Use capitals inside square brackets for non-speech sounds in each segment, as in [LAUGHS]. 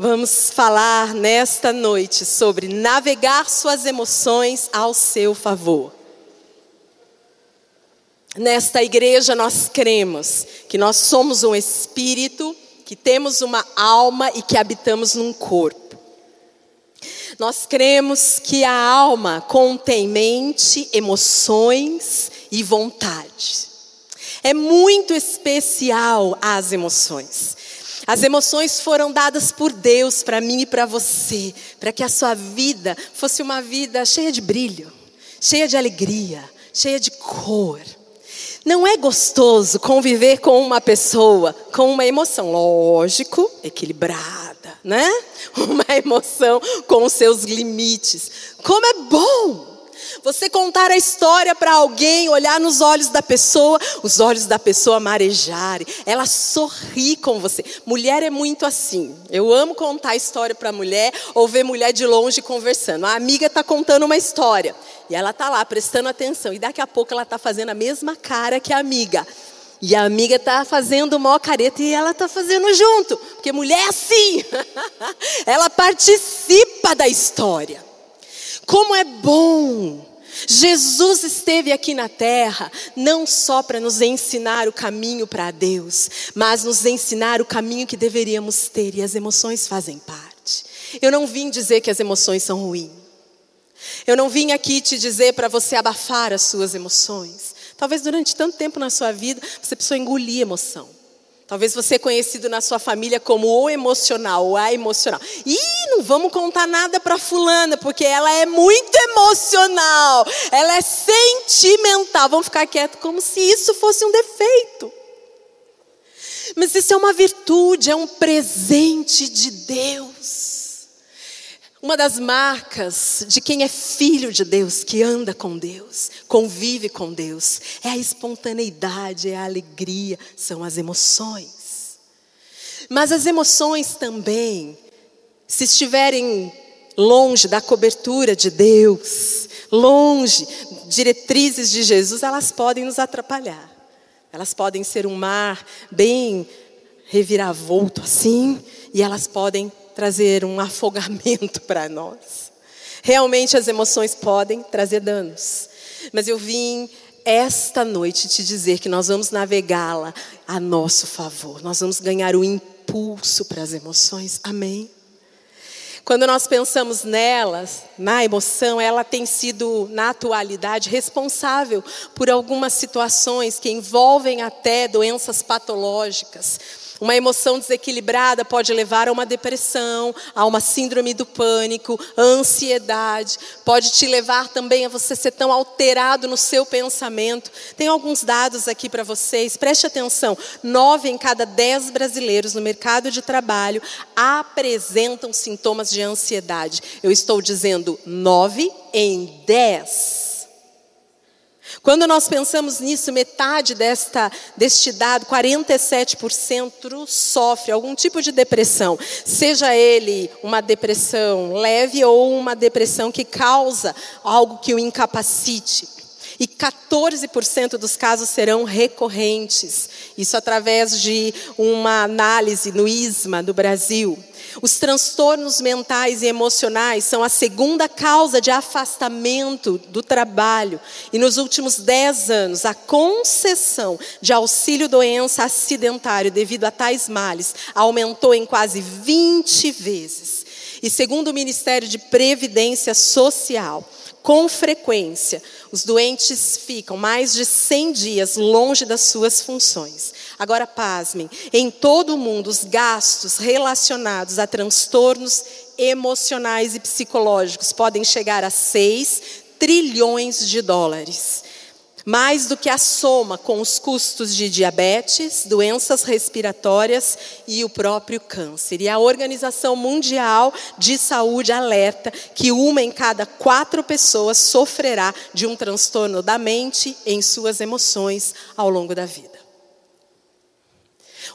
Vamos falar nesta noite sobre navegar suas emoções ao seu favor. Nesta igreja nós cremos que nós somos um espírito, que temos uma alma e que habitamos num corpo. Nós cremos que a alma contém mente, emoções e vontade. É muito especial as emoções. As emoções foram dadas por Deus para mim e para você, para que a sua vida fosse uma vida cheia de brilho, cheia de alegria, cheia de cor. Não é gostoso conviver com uma pessoa com uma emoção, lógico, equilibrada, né? [LAUGHS] Uma emoção com os seus limites. Como é bom você contar a história para alguém, olhar nos olhos da pessoa, os olhos da pessoa marejarem, ela sorri com você. Mulher é muito assim. Eu amo contar a história para mulher ou ver mulher de longe conversando. A amiga está contando uma história e ela está lá prestando atenção e daqui a pouco ela está fazendo a mesma cara que a amiga. E a amiga está fazendo uma careta e ela está fazendo junto, porque mulher é assim, [LAUGHS] ela participa da história. Como é bom Jesus esteve aqui na terra não só para nos ensinar o caminho para Deus, mas nos ensinar o caminho que deveríamos ter e as emoções fazem parte. Eu não vim dizer que as emoções são ruins. Eu não vim aqui te dizer para você abafar as suas emoções. Talvez durante tanto tempo na sua vida você precisou engolir emoção. Talvez você é conhecido na sua família como o emocional, ou a emocional. E não vamos contar nada para fulana, porque ela é muito emocional, ela é sentimental. Vamos ficar quieto como se isso fosse um defeito. Mas isso é uma virtude, é um presente de Deus. Uma das marcas de quem é filho de Deus, que anda com Deus, convive com Deus, é a espontaneidade, é a alegria, são as emoções. Mas as emoções também, se estiverem longe da cobertura de Deus, longe diretrizes de Jesus, elas podem nos atrapalhar. Elas podem ser um mar bem reviravolto assim, e elas podem trazer um [LAUGHS] afogamento para nós. Realmente as emoções podem trazer danos. Mas eu vim esta noite te dizer que nós vamos navegá-la a nosso favor. Nós vamos ganhar o impulso para as emoções. Amém. Quando nós pensamos nelas, na emoção, ela tem sido, na atualidade, responsável por algumas situações que envolvem até doenças patológicas uma emoção desequilibrada pode levar a uma depressão, a uma síndrome do pânico, ansiedade. Pode te levar também a você ser tão alterado no seu pensamento. Tem alguns dados aqui para vocês, preste atenção: nove em cada dez brasileiros no mercado de trabalho apresentam sintomas de ansiedade. Eu estou dizendo nove em dez. Quando nós pensamos nisso, metade desta, deste dado, 47%, sofre algum tipo de depressão, seja ele uma depressão leve ou uma depressão que causa algo que o incapacite. E 14% dos casos serão recorrentes. Isso através de uma análise no ISMA do Brasil. Os transtornos mentais e emocionais são a segunda causa de afastamento do trabalho. E nos últimos 10 anos, a concessão de auxílio-doença acidentário devido a tais males aumentou em quase 20 vezes. E segundo o Ministério de Previdência Social, com frequência, os doentes ficam mais de 100 dias longe das suas funções. Agora, pasmem, em todo o mundo, os gastos relacionados a transtornos emocionais e psicológicos podem chegar a 6 trilhões de dólares mais do que a soma com os custos de diabetes, doenças respiratórias e o próprio câncer. E a Organização Mundial de Saúde alerta que uma em cada quatro pessoas sofrerá de um transtorno da mente em suas emoções ao longo da vida.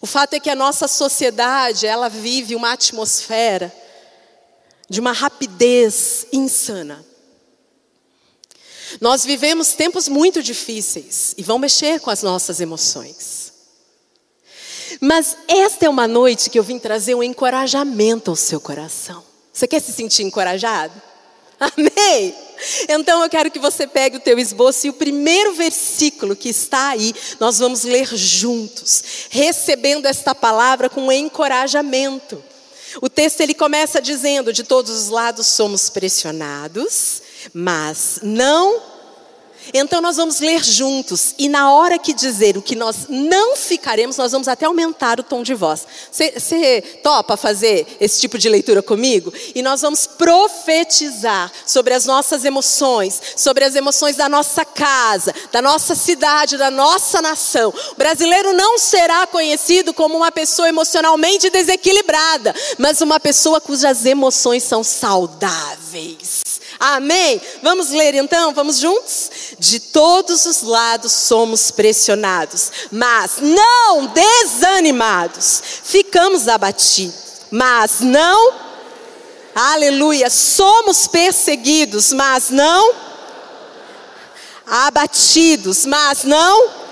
O fato é que a nossa sociedade, ela vive uma atmosfera de uma rapidez insana. Nós vivemos tempos muito difíceis e vão mexer com as nossas emoções. Mas esta é uma noite que eu vim trazer um encorajamento ao seu coração. Você quer se sentir encorajado? [LAUGHS] Amém? Então eu quero que você pegue o teu esboço e o primeiro versículo que está aí, nós vamos ler juntos, recebendo esta palavra com encorajamento. O texto ele começa dizendo: de todos os lados somos pressionados, mas não então nós vamos ler juntos e na hora que dizer o que nós não ficaremos, nós vamos até aumentar o tom de voz. Você topa fazer esse tipo de leitura comigo? E nós vamos profetizar sobre as nossas emoções, sobre as emoções da nossa casa, da nossa cidade, da nossa nação. O brasileiro não será conhecido como uma pessoa emocionalmente desequilibrada, mas uma pessoa cujas emoções são saudáveis. Amém? Vamos ler então, vamos juntos? De todos os lados somos pressionados, mas não desanimados. Ficamos abatidos, mas não. Aleluia. Somos perseguidos, mas não. Abatidos, mas não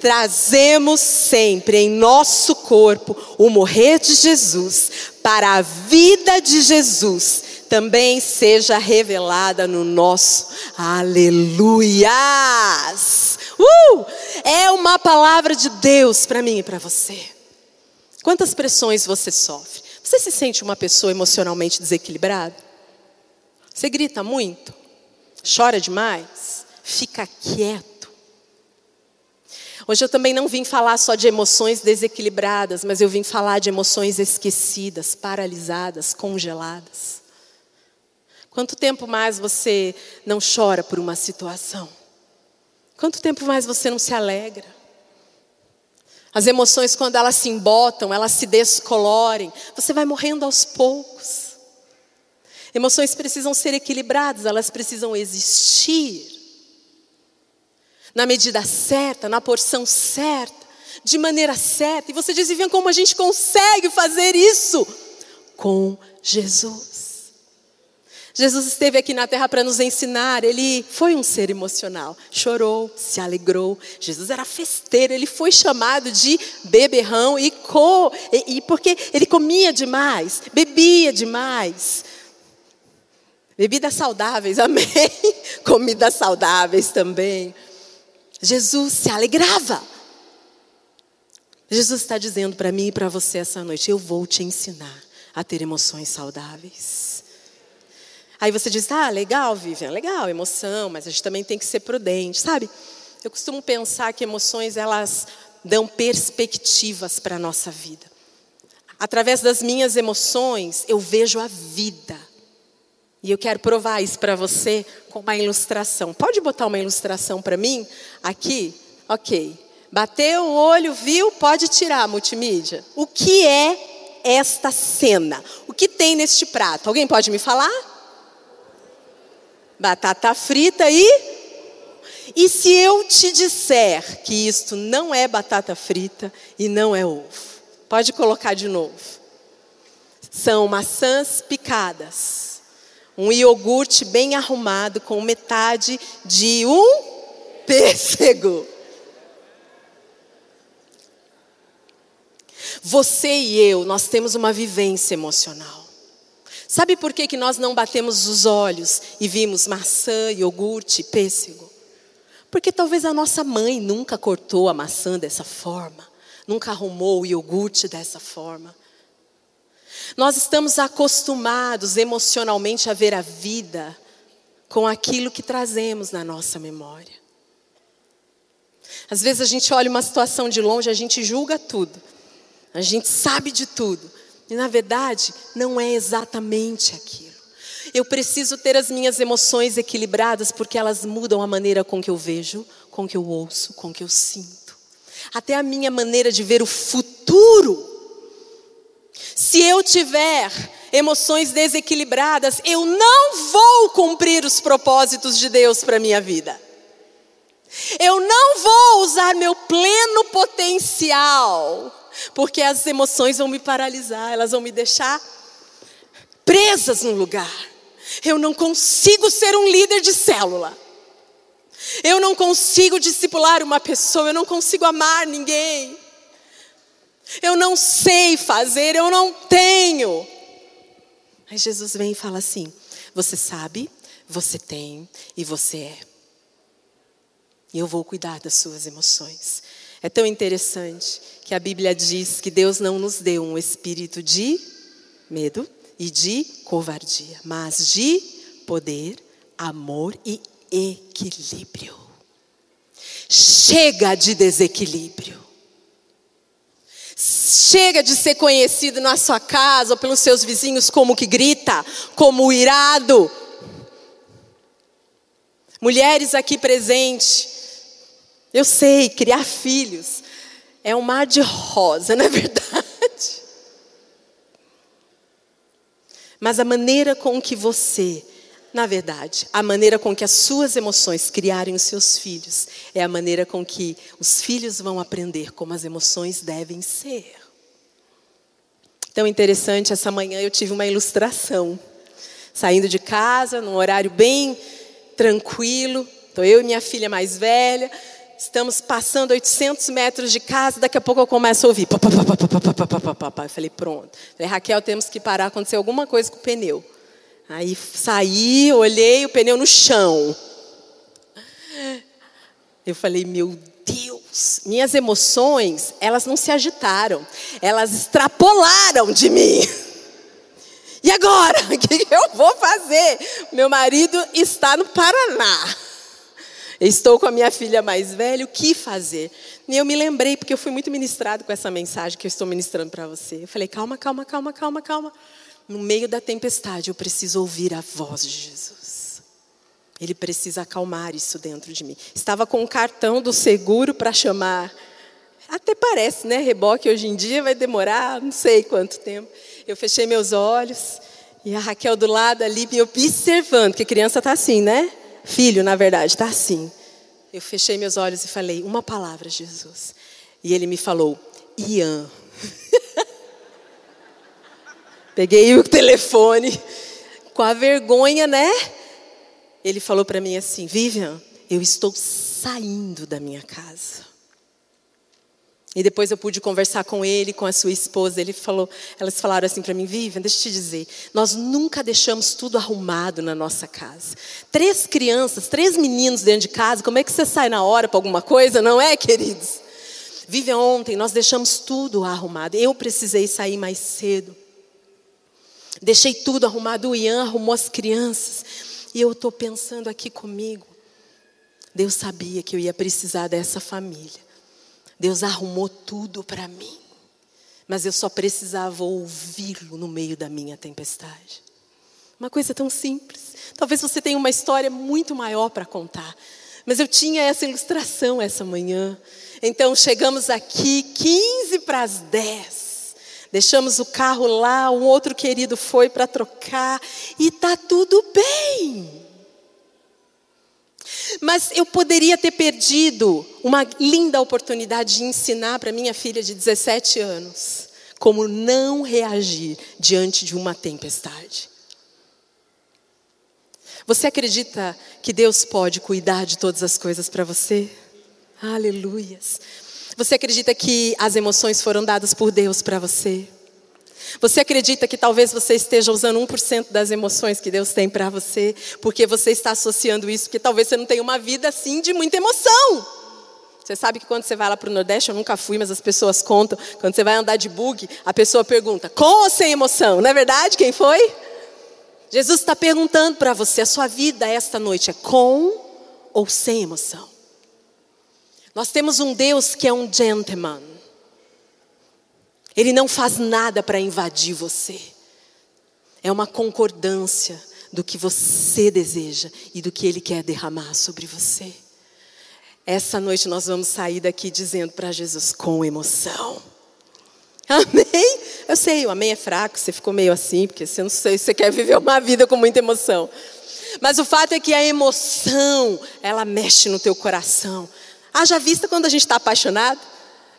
trazemos sempre em nosso corpo o morrer de Jesus, para a vida de Jesus também seja revelada no nosso aleluias. Uh! É uma palavra de Deus para mim e para você. Quantas pressões você sofre? Você se sente uma pessoa emocionalmente desequilibrada? Você grita muito? Chora demais? Fica quieto? Hoje eu também não vim falar só de emoções desequilibradas, mas eu vim falar de emoções esquecidas, paralisadas, congeladas. Quanto tempo mais você não chora por uma situação? Quanto tempo mais você não se alegra? As emoções, quando elas se embotam, elas se descolorem, você vai morrendo aos poucos. Emoções precisam ser equilibradas, elas precisam existir. Na medida certa, na porção certa, de maneira certa. E você diz, Vivian, como a gente consegue fazer isso? Com Jesus. Jesus esteve aqui na terra para nos ensinar. Ele foi um ser emocional. Chorou, se alegrou. Jesus era festeiro. Ele foi chamado de beberrão e, co, e, e porque ele comia demais, bebia demais. Bebidas saudáveis, [LAUGHS] amém. Comidas saudáveis também. Jesus se alegrava. Jesus está dizendo para mim e para você essa noite: eu vou te ensinar a ter emoções saudáveis. Aí você diz, ah, legal, Vivian, legal, emoção, mas a gente também tem que ser prudente, sabe? Eu costumo pensar que emoções, elas dão perspectivas para a nossa vida. Através das minhas emoções, eu vejo a vida. E eu quero provar isso para você com uma ilustração. Pode botar uma ilustração para mim? Aqui? Ok. Bateu o olho, viu? Pode tirar, multimídia. O que é esta cena? O que tem neste prato? Alguém pode me falar? Batata frita e. E se eu te disser que isto não é batata frita e não é ovo? Pode colocar de novo. São maçãs picadas, um iogurte bem arrumado com metade de um pêssego. Você e eu, nós temos uma vivência emocional. Sabe por que, que nós não batemos os olhos e vimos maçã, iogurte, pêssego? Porque talvez a nossa mãe nunca cortou a maçã dessa forma, nunca arrumou o iogurte dessa forma. Nós estamos acostumados emocionalmente a ver a vida com aquilo que trazemos na nossa memória. Às vezes a gente olha uma situação de longe, a gente julga tudo, a gente sabe de tudo, e na verdade, não é exatamente aquilo. Eu preciso ter as minhas emoções equilibradas porque elas mudam a maneira com que eu vejo, com que eu ouço, com que eu sinto. Até a minha maneira de ver o futuro. Se eu tiver emoções desequilibradas, eu não vou cumprir os propósitos de Deus para minha vida. Eu não vou usar meu pleno potencial porque as emoções vão me paralisar, elas vão me deixar presas num lugar. Eu não consigo ser um líder de célula. Eu não consigo discipular uma pessoa, eu não consigo amar ninguém. Eu não sei fazer, eu não tenho. Aí Jesus vem e fala assim: Você sabe, você tem e você é. E eu vou cuidar das suas emoções. É tão interessante que a Bíblia diz que Deus não nos deu um espírito de medo e de covardia, mas de poder, amor e equilíbrio. Chega de desequilíbrio. Chega de ser conhecido na sua casa ou pelos seus vizinhos como que grita, como irado. Mulheres aqui presentes, eu sei, criar filhos é um mar de rosa, [LAUGHS] não é verdade? Mas a maneira com que você, na verdade, a maneira com que as suas emoções criarem os seus filhos, é a maneira com que os filhos vão aprender como as emoções devem ser. Tão interessante, essa manhã eu tive uma ilustração. Saindo de casa, num horário bem tranquilo, estou eu e minha filha mais velha, Estamos passando 800 metros de casa, daqui a pouco eu começo a ouvir. Pá, pá, pá, eu falei, pronto. Falei, Raquel, temos que parar, aconteceu alguma coisa com o pneu. Aí saí, olhei o pneu no chão. Eu falei, meu Deus, minhas emoções, elas não se agitaram, elas extrapolaram de mim. E agora? [LAUGHS] O que eu vou fazer? Meu marido está no Paraná. Estou com a minha filha mais velha, o que fazer? E eu me lembrei, porque eu fui muito ministrado com essa mensagem que eu estou ministrando para você. Eu falei, calma, calma, calma, calma, calma. No meio da tempestade, eu preciso ouvir a voz de Jesus. Ele precisa acalmar isso dentro de mim. Estava com um cartão do seguro para chamar. Até parece, né? Reboque hoje em dia vai demorar não sei quanto tempo. Eu fechei meus olhos e a Raquel do lado ali me observando, porque criança está assim, né? Filho, na verdade, está assim. Eu fechei meus olhos e falei, uma palavra, Jesus. E ele me falou, Ian. [LAUGHS] Peguei o telefone, com a vergonha, né? Ele falou para mim assim: Vivian, eu estou saindo da minha casa. E depois eu pude conversar com ele, com a sua esposa. Ele falou, elas falaram assim para mim, Vivian, deixa eu te dizer, nós nunca deixamos tudo arrumado na nossa casa. Três crianças, três meninos dentro de casa, como é que você sai na hora para alguma coisa, não é, queridos? Vivian, ontem nós deixamos tudo arrumado. Eu precisei sair mais cedo. Deixei tudo arrumado. O Ian arrumou as crianças. E eu estou pensando aqui comigo. Deus sabia que eu ia precisar dessa família. Deus arrumou tudo para mim. Mas eu só precisava ouvi-lo no meio da minha tempestade. Uma coisa tão simples. Talvez você tenha uma história muito maior para contar. Mas eu tinha essa ilustração essa manhã. Então chegamos aqui 15 para as 10. Deixamos o carro lá, um outro querido foi para trocar e tá tudo bem. Mas eu poderia ter perdido uma linda oportunidade de ensinar para minha filha de 17 anos como não reagir diante de uma tempestade. Você acredita que Deus pode cuidar de todas as coisas para você? Aleluias. Você acredita que as emoções foram dadas por Deus para você? Você acredita que talvez você esteja usando 1% das emoções que Deus tem para você, porque você está associando isso, porque talvez você não tenha uma vida assim de muita emoção. Você sabe que quando você vai lá para o Nordeste, eu nunca fui, mas as pessoas contam, quando você vai andar de bug, a pessoa pergunta, com ou sem emoção? Não é verdade? Quem foi? Jesus está perguntando para você, a sua vida esta noite é com ou sem emoção? Nós temos um Deus que é um gentleman. Ele não faz nada para invadir você. É uma concordância do que você deseja e do que Ele quer derramar sobre você. Essa noite nós vamos sair daqui dizendo para Jesus com emoção. [LAUGHS] Amém? Eu sei, o amém é fraco, você ficou meio assim, porque você não sei se você quer viver uma vida com muita emoção. Mas o fato é que a emoção, ela mexe no teu coração. Haja vista quando a gente está apaixonado.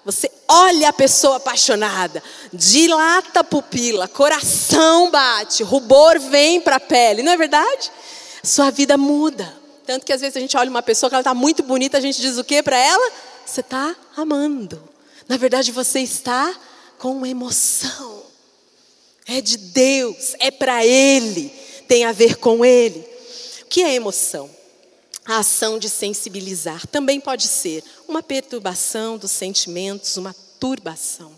Você olha a pessoa apaixonada, dilata a pupila, coração bate, rubor vem para a pele, não é verdade? Sua vida muda. Tanto que às vezes a gente olha uma pessoa que ela está muito bonita, a gente diz o que para ela? Você está amando. Na verdade, você está com emoção. É de Deus, é para Ele, tem a ver com Ele. O que é emoção? A ação de sensibilizar também pode ser uma perturbação dos sentimentos, uma turbação.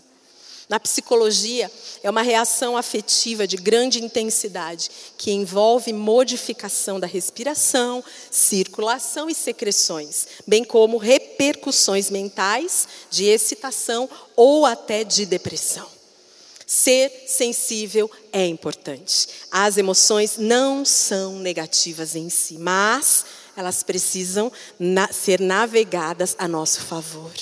Na psicologia, é uma reação afetiva de grande intensidade que envolve modificação da respiração, circulação e secreções, bem como repercussões mentais de excitação ou até de depressão. Ser sensível é importante. As emoções não são negativas em si, mas elas precisam ser navegadas a nosso favor.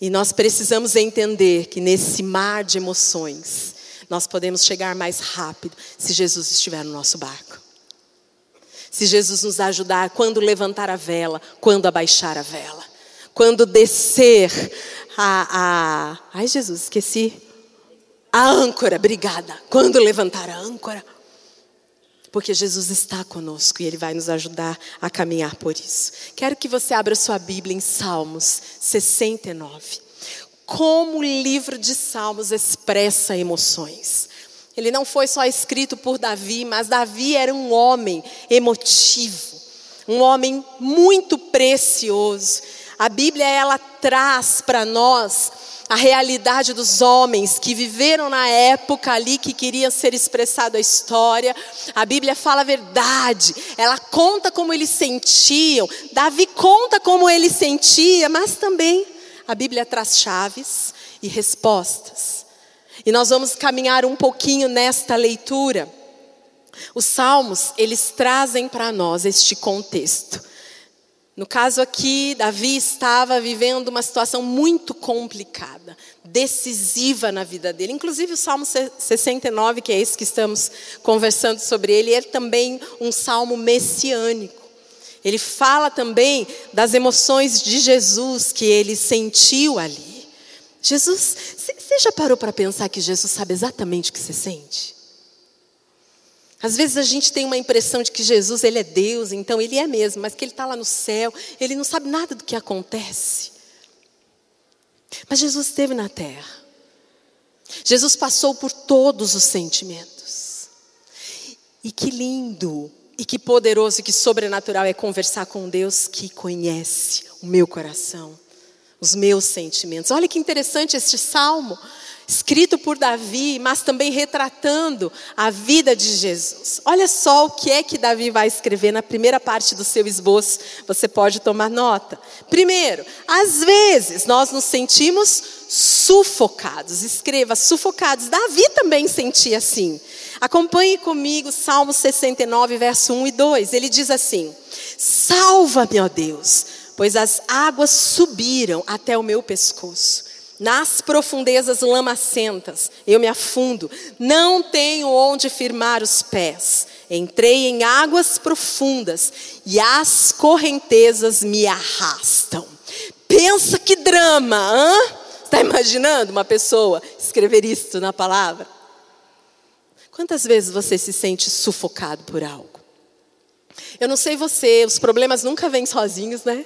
E nós precisamos entender que nesse mar de emoções, nós podemos chegar mais rápido se Jesus estiver no nosso barco. Se Jesus nos ajudar quando levantar a vela, quando abaixar a vela, quando descer a. a ai, Jesus, esqueci. A âncora, obrigada. Quando levantar a âncora. Porque Jesus está conosco e Ele vai nos ajudar a caminhar por isso. Quero que você abra sua Bíblia em Salmos 69. Como o livro de Salmos expressa emoções. Ele não foi só escrito por Davi, mas Davi era um homem emotivo, um homem muito precioso. A Bíblia ela traz para nós a realidade dos homens que viveram na época ali que queria ser expressado a história. A Bíblia fala a verdade, ela conta como eles sentiam. Davi conta como ele sentia, mas também a Bíblia traz chaves e respostas. E nós vamos caminhar um pouquinho nesta leitura. Os salmos, eles trazem para nós este contexto. No caso aqui, Davi estava vivendo uma situação muito complicada, decisiva na vida dele. Inclusive o Salmo 69, que é esse que estamos conversando sobre ele, é também um salmo messiânico. Ele fala também das emoções de Jesus que ele sentiu ali. Jesus, você já parou para pensar que Jesus sabe exatamente o que você sente? Às vezes a gente tem uma impressão de que Jesus ele é Deus, então ele é mesmo, mas que ele está lá no céu, ele não sabe nada do que acontece. Mas Jesus esteve na terra. Jesus passou por todos os sentimentos. E que lindo, e que poderoso, e que sobrenatural é conversar com Deus que conhece o meu coração, os meus sentimentos. Olha que interessante este salmo escrito por Davi, mas também retratando a vida de Jesus. Olha só o que é que Davi vai escrever na primeira parte do seu esboço, você pode tomar nota. Primeiro, às vezes nós nos sentimos sufocados, escreva sufocados. Davi também sentia assim. Acompanhe comigo Salmo 69, verso 1 e 2. Ele diz assim: Salva-me, ó Deus, pois as águas subiram até o meu pescoço. Nas profundezas lamacentas eu me afundo, não tenho onde firmar os pés. Entrei em águas profundas e as correntezas me arrastam. Pensa que drama, Está imaginando uma pessoa escrever isso na palavra? Quantas vezes você se sente sufocado por algo? Eu não sei você, os problemas nunca vêm sozinhos, né?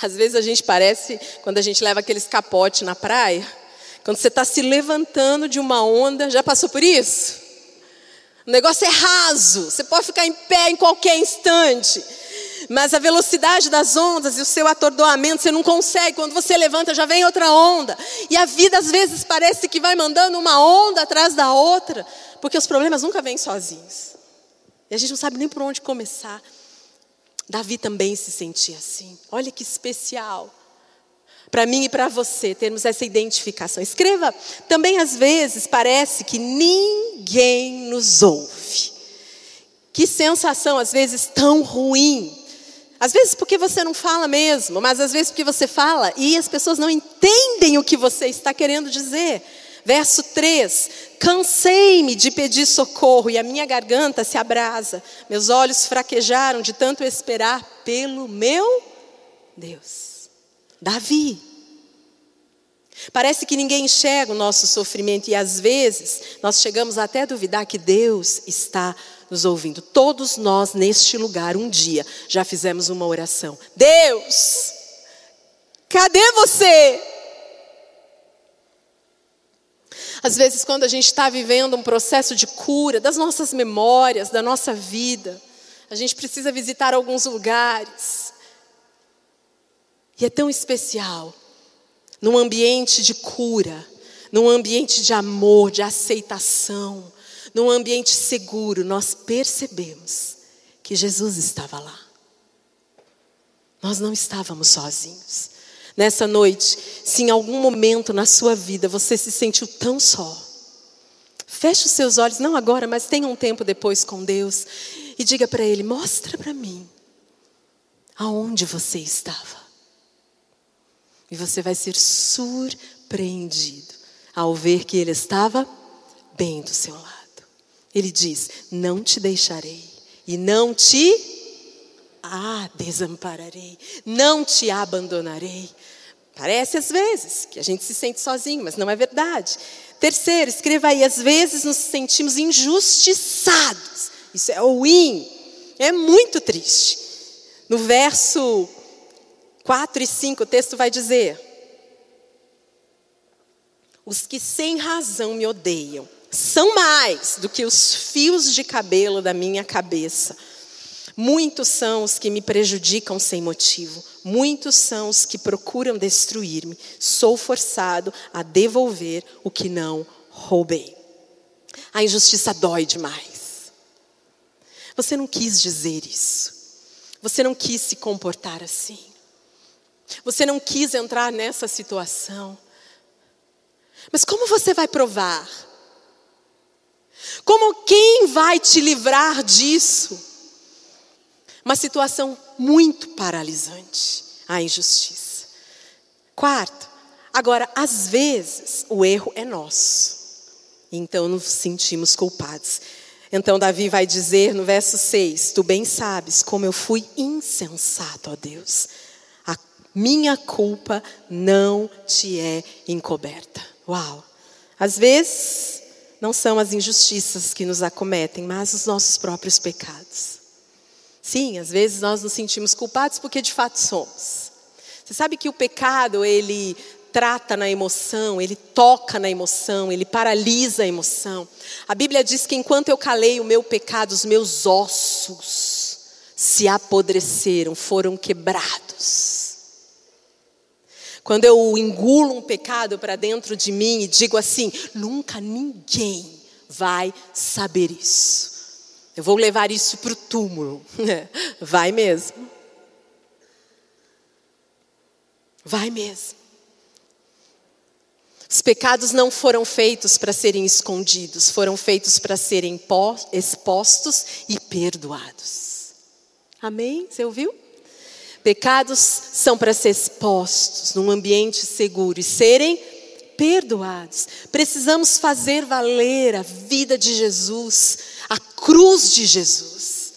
Às vezes a gente parece, quando a gente leva aqueles capote na praia, quando você está se levantando de uma onda, já passou por isso? O negócio é raso, você pode ficar em pé em qualquer instante, mas a velocidade das ondas e o seu atordoamento, você não consegue. Quando você levanta, já vem outra onda. E a vida às vezes parece que vai mandando uma onda atrás da outra, porque os problemas nunca vêm sozinhos. E a gente não sabe nem por onde começar. Davi também se sentia assim. Olha que especial. Para mim e para você termos essa identificação. Escreva, também às vezes parece que ninguém nos ouve. Que sensação, às vezes, tão ruim. Às vezes porque você não fala mesmo, mas às vezes porque você fala e as pessoas não entendem o que você está querendo dizer. Verso 3: Cansei-me de pedir socorro e a minha garganta se abrasa, meus olhos fraquejaram de tanto esperar pelo meu Deus. Davi. Parece que ninguém enxerga o nosso sofrimento e às vezes nós chegamos até a duvidar que Deus está nos ouvindo. Todos nós neste lugar um dia já fizemos uma oração. Deus, cadê você? Às vezes, quando a gente está vivendo um processo de cura das nossas memórias, da nossa vida, a gente precisa visitar alguns lugares. E é tão especial, num ambiente de cura, num ambiente de amor, de aceitação, num ambiente seguro, nós percebemos que Jesus estava lá. Nós não estávamos sozinhos. Nessa noite, se em algum momento na sua vida você se sentiu tão só, feche os seus olhos, não agora, mas tenha um tempo depois com Deus e diga para Ele: mostra para mim aonde você estava. E você vai ser surpreendido ao ver que Ele estava bem do seu lado. Ele diz: Não te deixarei e não te ah, desampararei, não te abandonarei. Parece às vezes que a gente se sente sozinho, mas não é verdade. Terceiro, escreva aí: às vezes nos sentimos injustiçados. Isso é ruim, é muito triste. No verso 4 e 5, o texto vai dizer: Os que sem razão me odeiam são mais do que os fios de cabelo da minha cabeça. Muitos são os que me prejudicam sem motivo, muitos são os que procuram destruir-me. Sou forçado a devolver o que não roubei. A injustiça dói demais. Você não quis dizer isso. Você não quis se comportar assim. Você não quis entrar nessa situação. Mas como você vai provar? Como quem vai te livrar disso? Uma situação muito paralisante, a injustiça. Quarto, agora, às vezes, o erro é nosso. Então nos sentimos culpados. Então Davi vai dizer no verso 6: Tu bem sabes como eu fui insensato, ó Deus. A minha culpa não te é encoberta. Uau! Às vezes, não são as injustiças que nos acometem, mas os nossos próprios pecados. Sim, às vezes nós nos sentimos culpados porque de fato somos. Você sabe que o pecado, ele trata na emoção, ele toca na emoção, ele paralisa a emoção. A Bíblia diz que enquanto eu calei o meu pecado, os meus ossos se apodreceram, foram quebrados. Quando eu engulo um pecado para dentro de mim e digo assim: nunca ninguém vai saber isso. Eu vou levar isso para o túmulo. [LAUGHS] Vai mesmo. Vai mesmo. Os pecados não foram feitos para serem escondidos, foram feitos para serem expostos e perdoados. Amém? Você ouviu? Pecados são para ser expostos num ambiente seguro e serem perdoados. Precisamos fazer valer a vida de Jesus, a cruz de Jesus.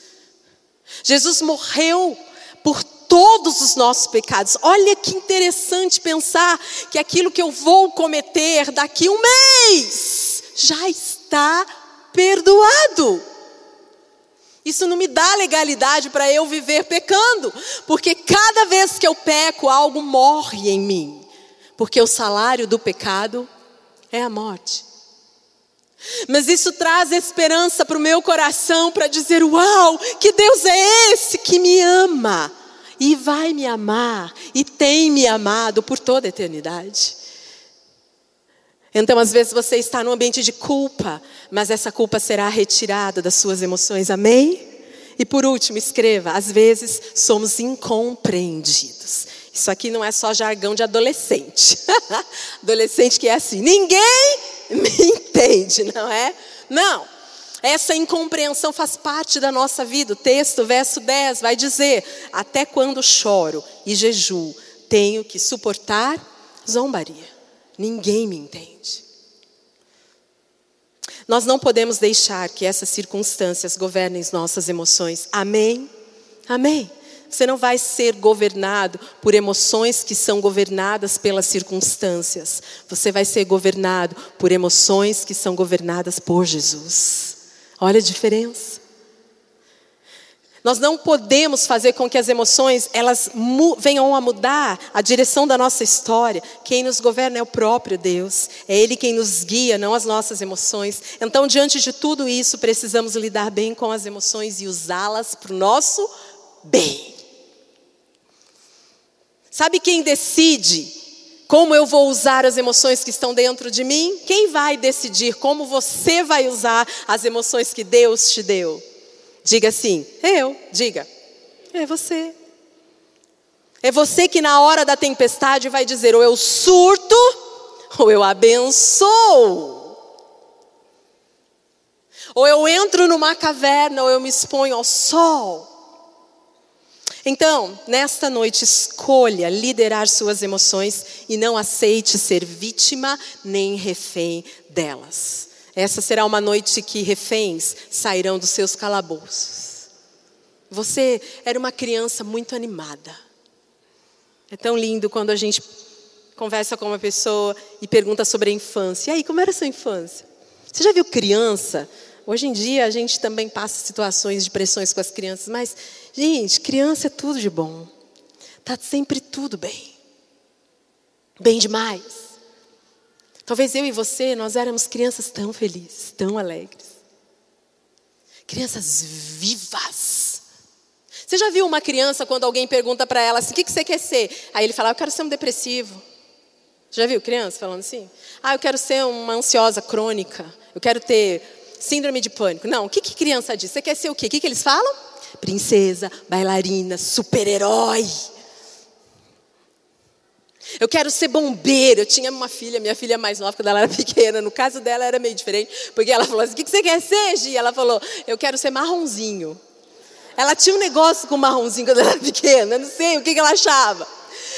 Jesus morreu por todos os nossos pecados. Olha que interessante pensar que aquilo que eu vou cometer daqui um mês já está perdoado. Isso não me dá legalidade para eu viver pecando, porque cada vez que eu peco, algo morre em mim, porque o salário do pecado é a morte. Mas isso traz esperança para o meu coração para dizer: Uau, que Deus é esse que me ama e vai me amar e tem me amado por toda a eternidade. Então, às vezes você está num ambiente de culpa, mas essa culpa será retirada das suas emoções, amém? E por último, escreva: às vezes somos incompreendidos. Isso aqui não é só jargão de adolescente. [LAUGHS] adolescente que é assim, ninguém [LAUGHS] me entende, não é? Não. Essa incompreensão faz parte da nossa vida. O texto, verso 10, vai dizer: Até quando choro e jejuo, tenho que suportar zombaria. Ninguém me entende. Nós não podemos deixar que essas circunstâncias governem nossas emoções. Amém? Amém. Você não vai ser governado por emoções que são governadas pelas circunstâncias. Você vai ser governado por emoções que são governadas por Jesus. Olha a diferença. Nós não podemos fazer com que as emoções elas venham a mudar a direção da nossa história. Quem nos governa é o próprio Deus. É Ele quem nos guia, não as nossas emoções. Então, diante de tudo isso, precisamos lidar bem com as emoções e usá-las para o nosso bem. Sabe quem decide como eu vou usar as emoções que estão dentro de mim? Quem vai decidir como você vai usar as emoções que Deus te deu? Diga assim, eu, diga. É você. É você que na hora da tempestade vai dizer: ou eu surto, ou eu abençoo. Ou eu entro numa caverna, ou eu me exponho ao sol. Então, nesta noite, escolha liderar suas emoções e não aceite ser vítima nem refém delas. Essa será uma noite que reféns sairão dos seus calabouços. Você era uma criança muito animada. É tão lindo quando a gente conversa com uma pessoa e pergunta sobre a infância. E aí, como era a sua infância? Você já viu criança? Hoje em dia a gente também passa situações de pressões com as crianças, mas, gente, criança é tudo de bom. Está sempre tudo bem. Bem demais. Talvez eu e você, nós éramos crianças tão felizes, tão alegres. Crianças vivas. Você já viu uma criança quando alguém pergunta para ela assim: o que, que você quer ser? Aí ele fala: eu quero ser um depressivo. Já viu criança falando assim? Ah, eu quero ser uma ansiosa crônica. Eu quero ter síndrome de pânico. Não, o que, que criança diz? Você quer ser o quê? O que, que eles falam? Princesa, bailarina, super-herói. Eu quero ser bombeiro. Eu tinha uma filha, minha filha mais nova, quando ela era [LAUGHS] pequena. No caso dela era meio diferente, porque ela falou assim: O que você quer ser, Gi? Ela falou: Eu quero ser marronzinho. Ela tinha um negócio com marronzinho quando ela era pequena. Não sei o que ela achava.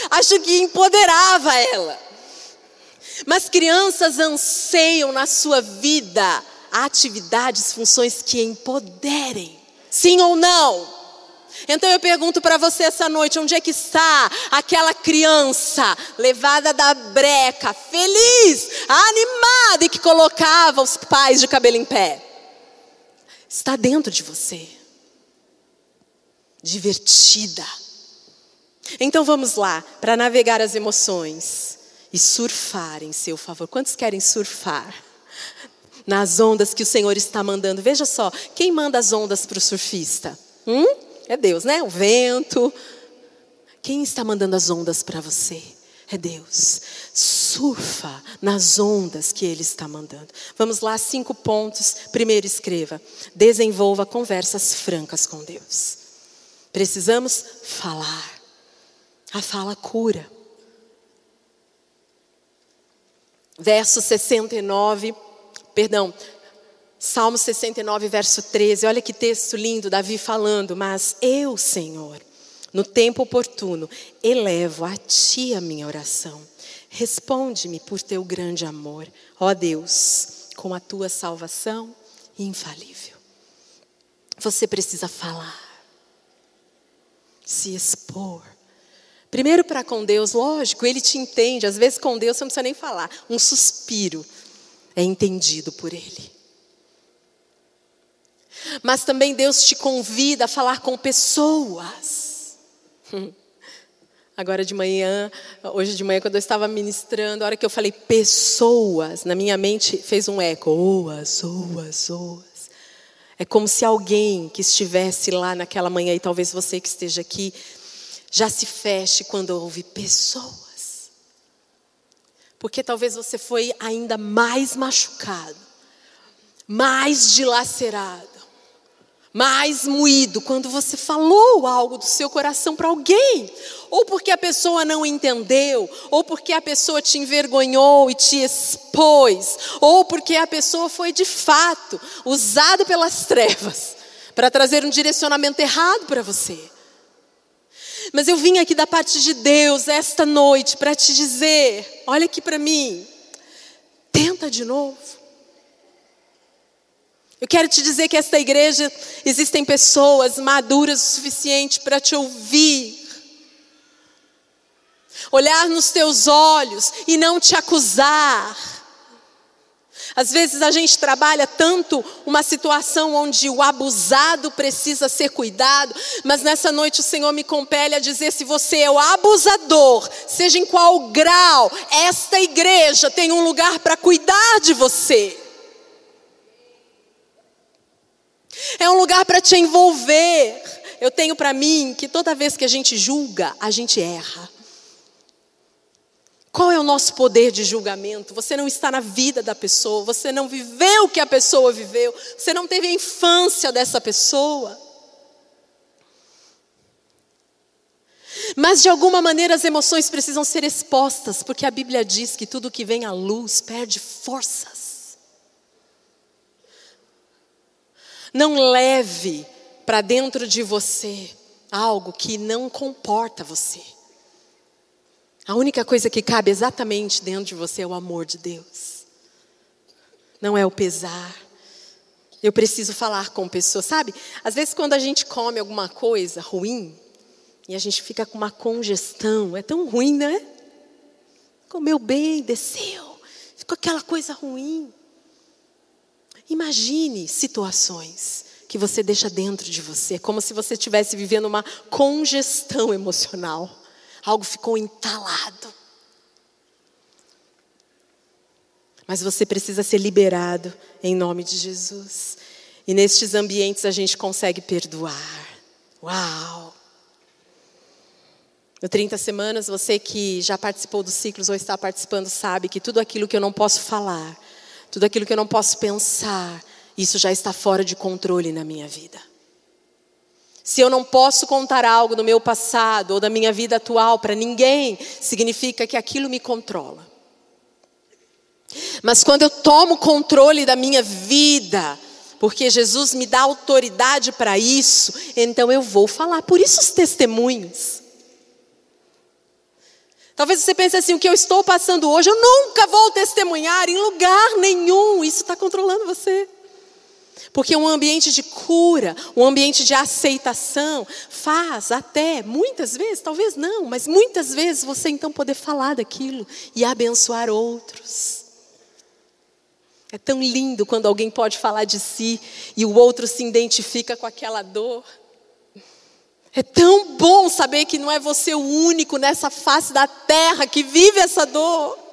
Acho que empoderava ela. Mas crianças anseiam na sua vida atividades, funções que empoderem. Sim ou não? Então eu pergunto para você essa noite: onde é que está aquela criança levada da breca, feliz, animada e que colocava os pais de cabelo em pé? Está dentro de você, divertida. Então vamos lá, para navegar as emoções e surfar em seu favor. Quantos querem surfar? Nas ondas que o Senhor está mandando. Veja só, quem manda as ondas para o surfista? Hum? É Deus, né? O vento. Quem está mandando as ondas para você? É Deus. Surfa nas ondas que Ele está mandando. Vamos lá, cinco pontos. Primeiro, escreva: desenvolva conversas francas com Deus. Precisamos falar. A fala cura. Verso 69, perdão, Salmo 69, verso 13. Olha que texto lindo, Davi falando. Mas eu, Senhor, no tempo oportuno, elevo a Ti a minha oração. Responde-me por Teu grande amor, ó Deus, com a Tua salvação infalível. Você precisa falar, se expor. Primeiro para com Deus, lógico, Ele te entende. Às vezes com Deus você não precisa nem falar. Um suspiro é entendido por Ele. Mas também Deus te convida a falar com pessoas. [LAUGHS] Agora de manhã, hoje de manhã, quando eu estava ministrando, a hora que eu falei pessoas, na minha mente fez um eco. Oas, oas, oas. É como se alguém que estivesse lá naquela manhã, e talvez você que esteja aqui, já se feche quando ouve pessoas. Porque talvez você foi ainda mais machucado, mais dilacerado mais moído quando você falou algo do seu coração para alguém, ou porque a pessoa não entendeu, ou porque a pessoa te envergonhou e te expôs, ou porque a pessoa foi de fato usada pelas trevas para trazer um direcionamento errado para você. Mas eu vim aqui da parte de Deus esta noite para te dizer: olha aqui para mim, tenta de novo. Eu quero te dizer que esta igreja existem pessoas maduras o suficiente para te ouvir. Olhar nos teus olhos e não te acusar. Às vezes a gente trabalha tanto uma situação onde o abusado precisa ser cuidado, mas nessa noite o Senhor me compele a dizer: se você é o abusador, seja em qual grau, esta igreja tem um lugar para cuidar de você. É um lugar para te envolver. Eu tenho para mim que toda vez que a gente julga, a gente erra. Qual é o nosso poder de julgamento? Você não está na vida da pessoa, você não viveu o que a pessoa viveu, você não teve a infância dessa pessoa. Mas de alguma maneira as emoções precisam ser expostas, porque a Bíblia diz que tudo que vem à luz perde forças. Não leve para dentro de você algo que não comporta você. A única coisa que cabe exatamente dentro de você é o amor de Deus. Não é o pesar. Eu preciso falar com pessoas, sabe? Às vezes quando a gente come alguma coisa ruim e a gente fica com uma congestão, é tão ruim, né? Comeu bem, desceu, ficou aquela coisa ruim. Imagine situações que você deixa dentro de você, como se você estivesse vivendo uma congestão emocional algo ficou entalado. Mas você precisa ser liberado em nome de Jesus. E nestes ambientes a gente consegue perdoar. Uau! No 30 semanas, você que já participou dos ciclos ou está participando sabe que tudo aquilo que eu não posso falar, tudo aquilo que eu não posso pensar, isso já está fora de controle na minha vida. Se eu não posso contar algo do meu passado ou da minha vida atual para ninguém, significa que aquilo me controla. Mas quando eu tomo controle da minha vida, porque Jesus me dá autoridade para isso, então eu vou falar. Por isso os testemunhos. Talvez você pense assim: o que eu estou passando hoje, eu nunca vou testemunhar em lugar nenhum. Isso está controlando você. Porque um ambiente de cura, um ambiente de aceitação, faz até, muitas vezes, talvez não, mas muitas vezes você então poder falar daquilo e abençoar outros. É tão lindo quando alguém pode falar de si e o outro se identifica com aquela dor. É tão bom saber que não é você o único nessa face da terra que vive essa dor.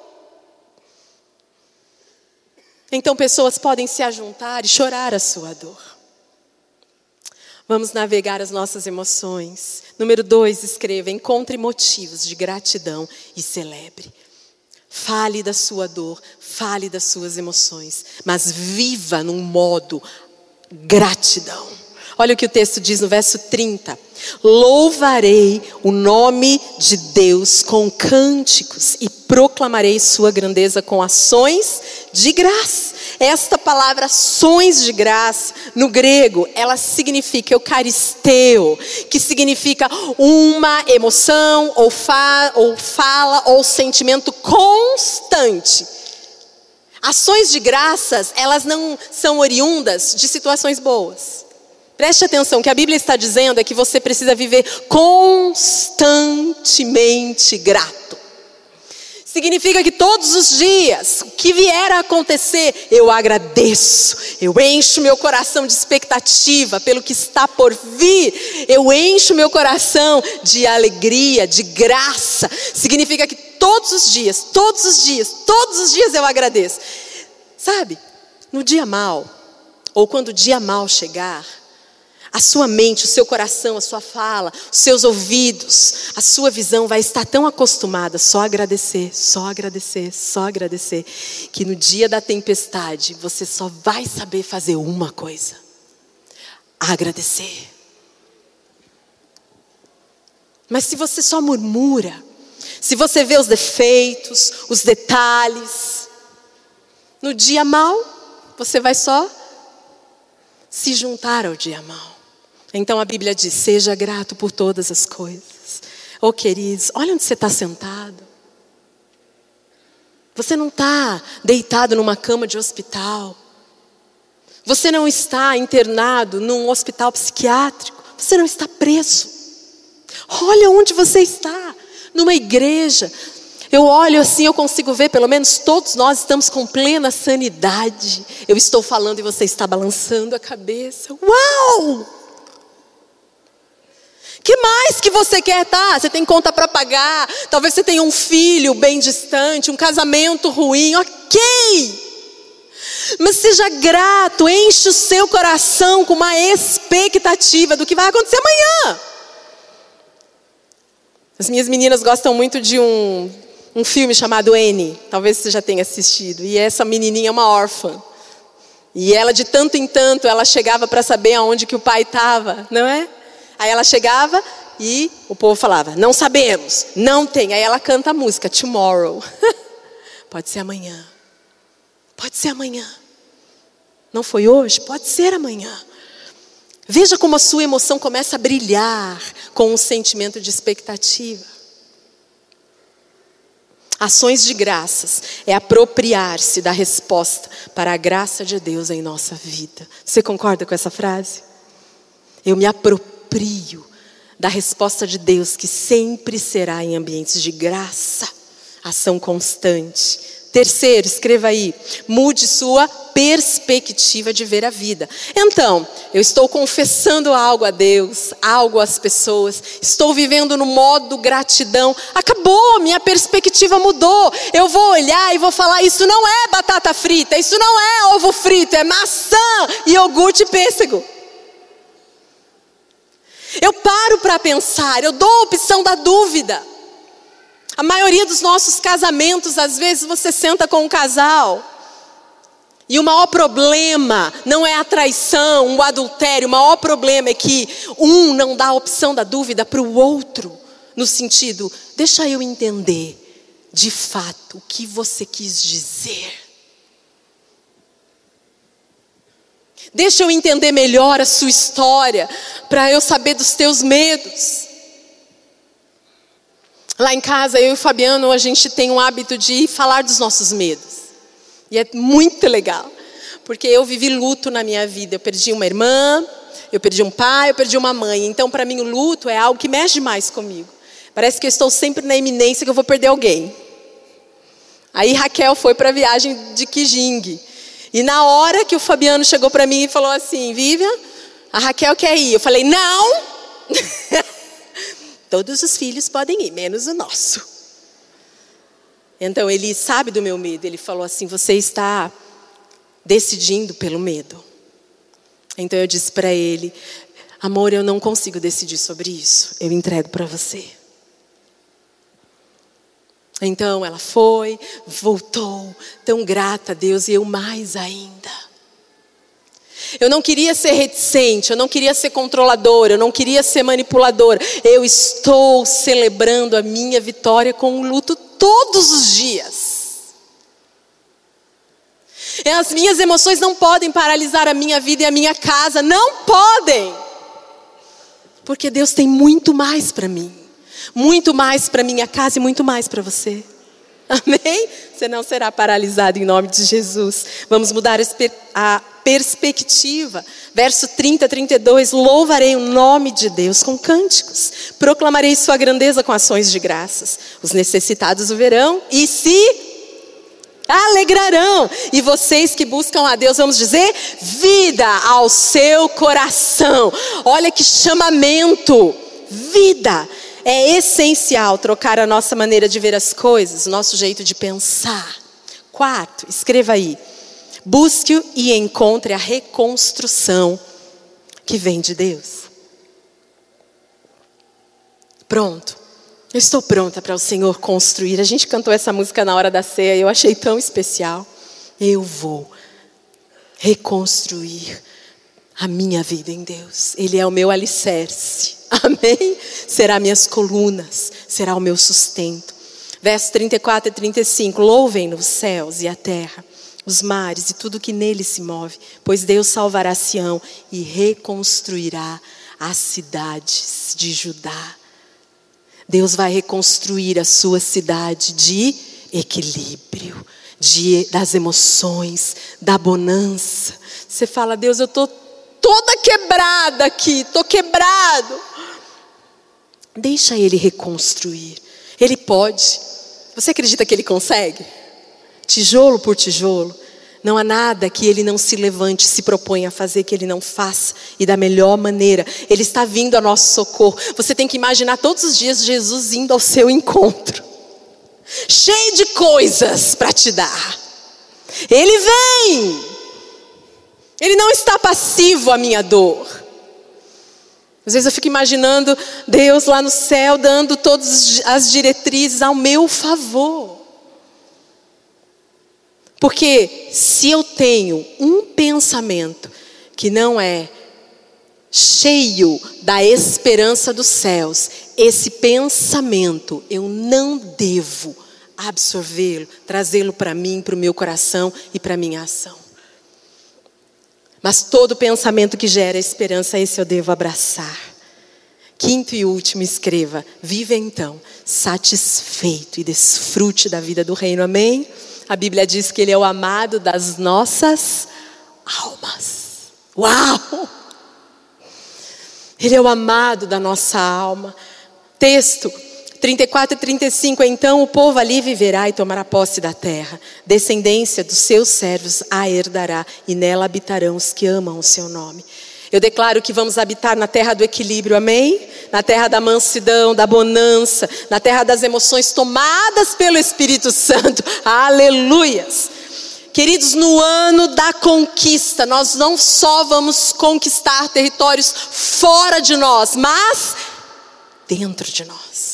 Então pessoas podem se ajuntar e chorar a sua dor. Vamos navegar as nossas emoções. Número dois, escreva: encontre motivos de gratidão e celebre. Fale da sua dor, fale das suas emoções, mas viva num modo gratidão. Olha o que o texto diz no verso 30. Louvarei o nome de Deus com cânticos e proclamarei sua grandeza com ações de graça. Esta palavra ações de graça, no grego, ela significa eucaristeu, que significa uma emoção ou, fa ou fala ou sentimento constante. Ações de graças, elas não são oriundas de situações boas. Preste atenção, o que a Bíblia está dizendo é que você precisa viver constantemente grato. Significa que todos os dias, o que vier a acontecer, eu agradeço, eu encho meu coração de expectativa pelo que está por vir, eu encho meu coração de alegria, de graça. Significa que todos os dias, todos os dias, todos os dias eu agradeço. Sabe, no dia mal, ou quando o dia mal chegar, a sua mente, o seu coração, a sua fala, os seus ouvidos, a sua visão vai estar tão acostumada só agradecer, só agradecer, só agradecer, que no dia da tempestade você só vai saber fazer uma coisa: agradecer. Mas se você só murmura, se você vê os defeitos, os detalhes, no dia mal, você vai só se juntar ao dia mal. Então a Bíblia diz: seja grato por todas as coisas. Oh, queridos, olha onde você está sentado. Você não está deitado numa cama de hospital. Você não está internado num hospital psiquiátrico. Você não está preso. Olha onde você está numa igreja. Eu olho assim, eu consigo ver, pelo menos todos nós estamos com plena sanidade. Eu estou falando e você está balançando a cabeça. Uau! Que mais que você quer, tá? Você tem conta para pagar, talvez você tenha um filho bem distante, um casamento ruim, ok. Mas seja grato, enche o seu coração com uma expectativa do que vai acontecer amanhã. As minhas meninas gostam muito de um, um filme chamado N, talvez você já tenha assistido. E essa menininha é uma órfã. E ela, de tanto em tanto, ela chegava para saber aonde que o pai estava, não é? Aí ela chegava e o povo falava: Não sabemos, não tem. Aí ela canta a música, Tomorrow. [LAUGHS] Pode ser amanhã. Pode ser amanhã. Não foi hoje? Pode ser amanhã. Veja como a sua emoção começa a brilhar com um sentimento de expectativa. Ações de graças é apropriar-se da resposta para a graça de Deus em nossa vida. Você concorda com essa frase? Eu me aproprio da resposta de Deus que sempre será em ambientes de graça, ação constante, Terceiro, escreva aí, mude sua perspectiva de ver a vida. Então, eu estou confessando algo a Deus, algo às pessoas, estou vivendo no modo gratidão. Acabou, minha perspectiva mudou. Eu vou olhar e vou falar: isso não é batata frita, isso não é ovo frito, é maçã, iogurte e pêssego. Eu paro para pensar, eu dou a opção da dúvida. A maioria dos nossos casamentos, às vezes você senta com um casal e o maior problema não é a traição, o adultério, o maior problema é que um não dá a opção da dúvida para o outro, no sentido, deixa eu entender de fato o que você quis dizer. Deixa eu entender melhor a sua história, para eu saber dos teus medos. Lá em casa, eu e o Fabiano, a gente tem um hábito de falar dos nossos medos. E é muito legal. Porque eu vivi luto na minha vida. Eu perdi uma irmã, eu perdi um pai, eu perdi uma mãe. Então, para mim, o luto é algo que mexe mais comigo. Parece que eu estou sempre na iminência que eu vou perder alguém. Aí Raquel foi para a viagem de Kijing. E na hora que o Fabiano chegou para mim e falou assim: Vivian, a Raquel quer ir. Eu falei: Não! [LAUGHS] Todos os filhos podem ir, menos o nosso. Então ele sabe do meu medo. Ele falou assim: Você está decidindo pelo medo. Então eu disse para ele: Amor, eu não consigo decidir sobre isso. Eu entrego para você. Então ela foi, voltou, tão grata a Deus e eu mais ainda. Eu não queria ser reticente, eu não queria ser controladora, eu não queria ser manipuladora. Eu estou celebrando a minha vitória com o luto todos os dias. As minhas emoções não podem paralisar a minha vida e a minha casa, não podem. Porque Deus tem muito mais para mim, muito mais para minha casa e muito mais para você. Amém? Você não será paralisado em nome de Jesus. Vamos mudar a perspectiva. Verso 30, 32: Louvarei o nome de Deus com cânticos, proclamarei sua grandeza com ações de graças. Os necessitados o verão e se alegrarão. E vocês que buscam a Deus, vamos dizer, vida ao seu coração. Olha que chamamento! Vida! É essencial trocar a nossa maneira de ver as coisas, o nosso jeito de pensar. Quarto, escreva aí. Busque e encontre a reconstrução que vem de Deus. Pronto. Eu estou pronta para o Senhor construir. A gente cantou essa música na hora da ceia e eu achei tão especial. Eu vou reconstruir a minha vida em Deus. Ele é o meu alicerce. [LAUGHS] Amém? Será minhas colunas, será o meu sustento. Verso 34 e 35. Louvem os céus e a terra, os mares e tudo que nele se move, pois Deus salvará Sião e reconstruirá as cidades de Judá. Deus vai reconstruir a sua cidade de equilíbrio, de, das emoções, da bonança. Você fala, Deus, eu estou toda quebrada aqui, estou quebrado. Deixa Ele reconstruir. Ele pode. Você acredita que ele consegue? Tijolo por tijolo. Não há nada que ele não se levante, se proponha a fazer, que ele não faça, e da melhor maneira. Ele está vindo ao nosso socorro. Você tem que imaginar todos os dias Jesus indo ao seu encontro, cheio de coisas para te dar. Ele vem, ele não está passivo à minha dor. Às vezes eu fico imaginando Deus lá no céu dando todas as diretrizes ao meu favor. Porque se eu tenho um pensamento que não é cheio da esperança dos céus, esse pensamento eu não devo absorvê-lo, trazê-lo para mim, para o meu coração e para a minha ação. Mas todo pensamento que gera esperança, esse eu devo abraçar. Quinto e último, escreva: viva então satisfeito e desfrute da vida do reino. Amém? A Bíblia diz que Ele é o amado das nossas almas. Uau! Ele é o amado da nossa alma. Texto 34 e 35. Então o povo ali viverá e tomará posse da terra. Descendência dos seus servos a herdará, e nela habitarão os que amam o seu nome. Eu declaro que vamos habitar na terra do equilíbrio, amém? Na terra da mansidão, da bonança, na terra das emoções tomadas pelo Espírito Santo. Aleluias. Queridos, no ano da conquista, nós não só vamos conquistar territórios fora de nós, mas dentro de nós.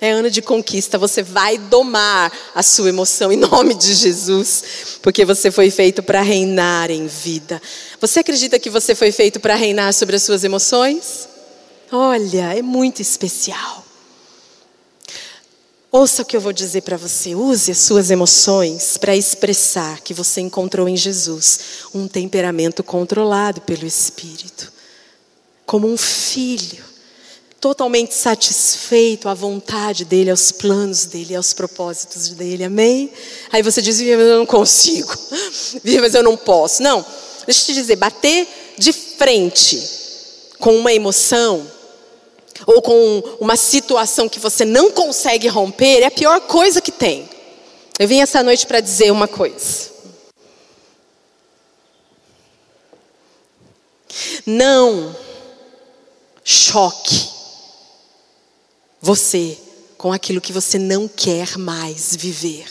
É ano de conquista, você vai domar a sua emoção em nome de Jesus, porque você foi feito para reinar em vida. Você acredita que você foi feito para reinar sobre as suas emoções? Olha, é muito especial. Ouça o que eu vou dizer para você. Use as suas emoções para expressar que você encontrou em Jesus um temperamento controlado pelo Espírito, como um filho totalmente satisfeito à vontade dele, aos planos dele, aos propósitos dele. Amém? Aí você diz: Viva, mas eu não consigo. [LAUGHS] Viva, mas eu não posso. Não, deixa eu te dizer: bater de frente com uma emoção ou com uma situação que você não consegue romper é a pior coisa que tem. Eu vim essa noite para dizer uma coisa. Não choque você com aquilo que você não quer mais viver,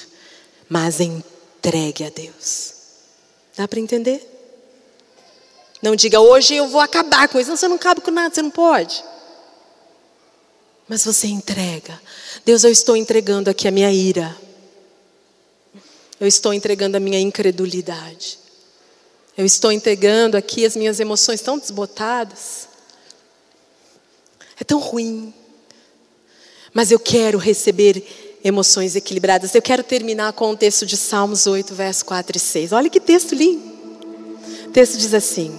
mas entregue a Deus. Dá para entender? Não diga, hoje eu vou acabar com isso. Não, você não cabe com nada, você não pode. Mas você entrega. Deus, eu estou entregando aqui a minha ira. Eu estou entregando a minha incredulidade. Eu estou entregando aqui as minhas emoções tão desbotadas. É tão ruim. Mas eu quero receber emoções equilibradas. Eu quero terminar com o texto de Salmos 8, verso 4 e 6. Olha que texto lindo. O texto diz assim: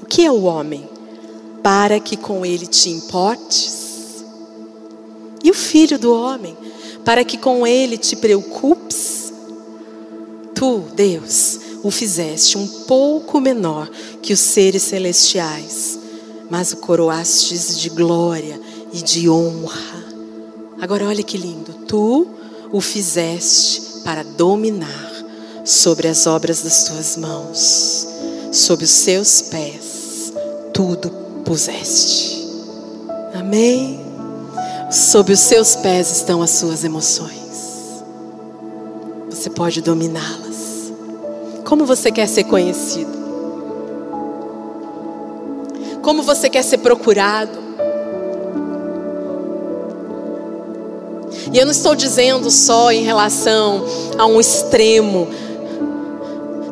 O que é o homem para que com ele te importes? E o filho do homem para que com ele te preocupes? Tu, Deus, o fizeste um pouco menor que os seres celestiais, mas o coroastes de glória e de honra. Agora olha que lindo. Tu o fizeste para dominar sobre as obras das tuas mãos, sob os seus pés, tudo puseste. Amém? Sob os seus pés estão as suas emoções. Você pode dominá-las. Como você quer ser conhecido? Como você quer ser procurado? E eu não estou dizendo só em relação a um extremo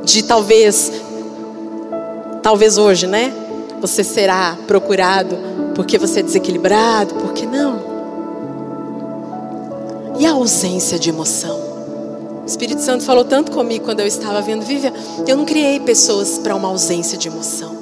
de talvez, talvez hoje, né? Você será procurado porque você é desequilibrado, porque não? E a ausência de emoção? O Espírito Santo falou tanto comigo quando eu estava vendo Vivian. Eu não criei pessoas para uma ausência de emoção.